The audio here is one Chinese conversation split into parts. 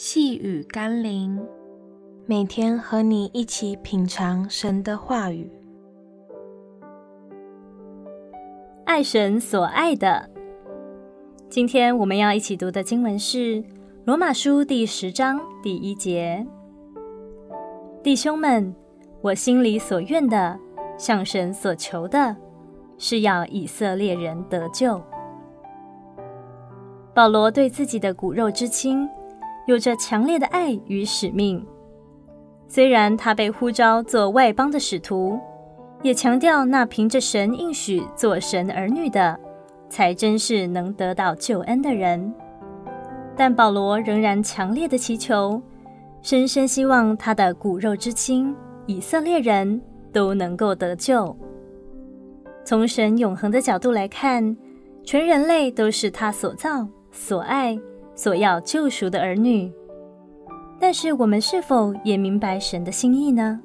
细雨甘霖，每天和你一起品尝神的话语，爱神所爱的。今天我们要一起读的经文是《罗马书》第十章第一节：“弟兄们，我心里所愿的，向神所求的，是要以色列人得救。”保罗对自己的骨肉之亲，有着强烈的爱与使命。虽然他被呼召做外邦的使徒，也强调那凭着神应许做神儿女的，才真是能得到救恩的人。但保罗仍然强烈的祈求，深深希望他的骨肉之亲以色列人都能够得救。从神永恒的角度来看，全人类都是他所造、所爱。所要救赎的儿女，但是我们是否也明白神的心意呢？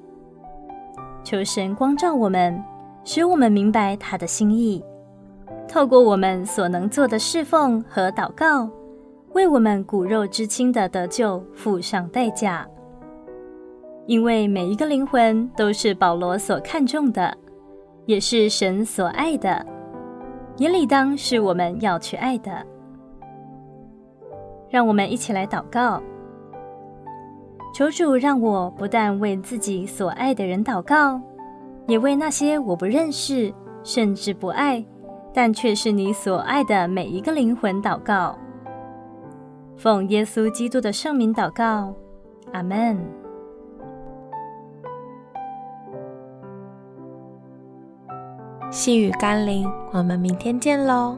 求神光照我们，使我们明白他的心意，透过我们所能做的侍奉和祷告，为我们骨肉之亲的得救付上代价。因为每一个灵魂都是保罗所看重的，也是神所爱的，也理当是我们要去爱的。让我们一起来祷告，求主让我不但为自己所爱的人祷告，也为那些我不认识甚至不爱，但却是你所爱的每一个灵魂祷告。奉耶稣基督的圣名祷告，阿门。细雨甘霖，我们明天见喽。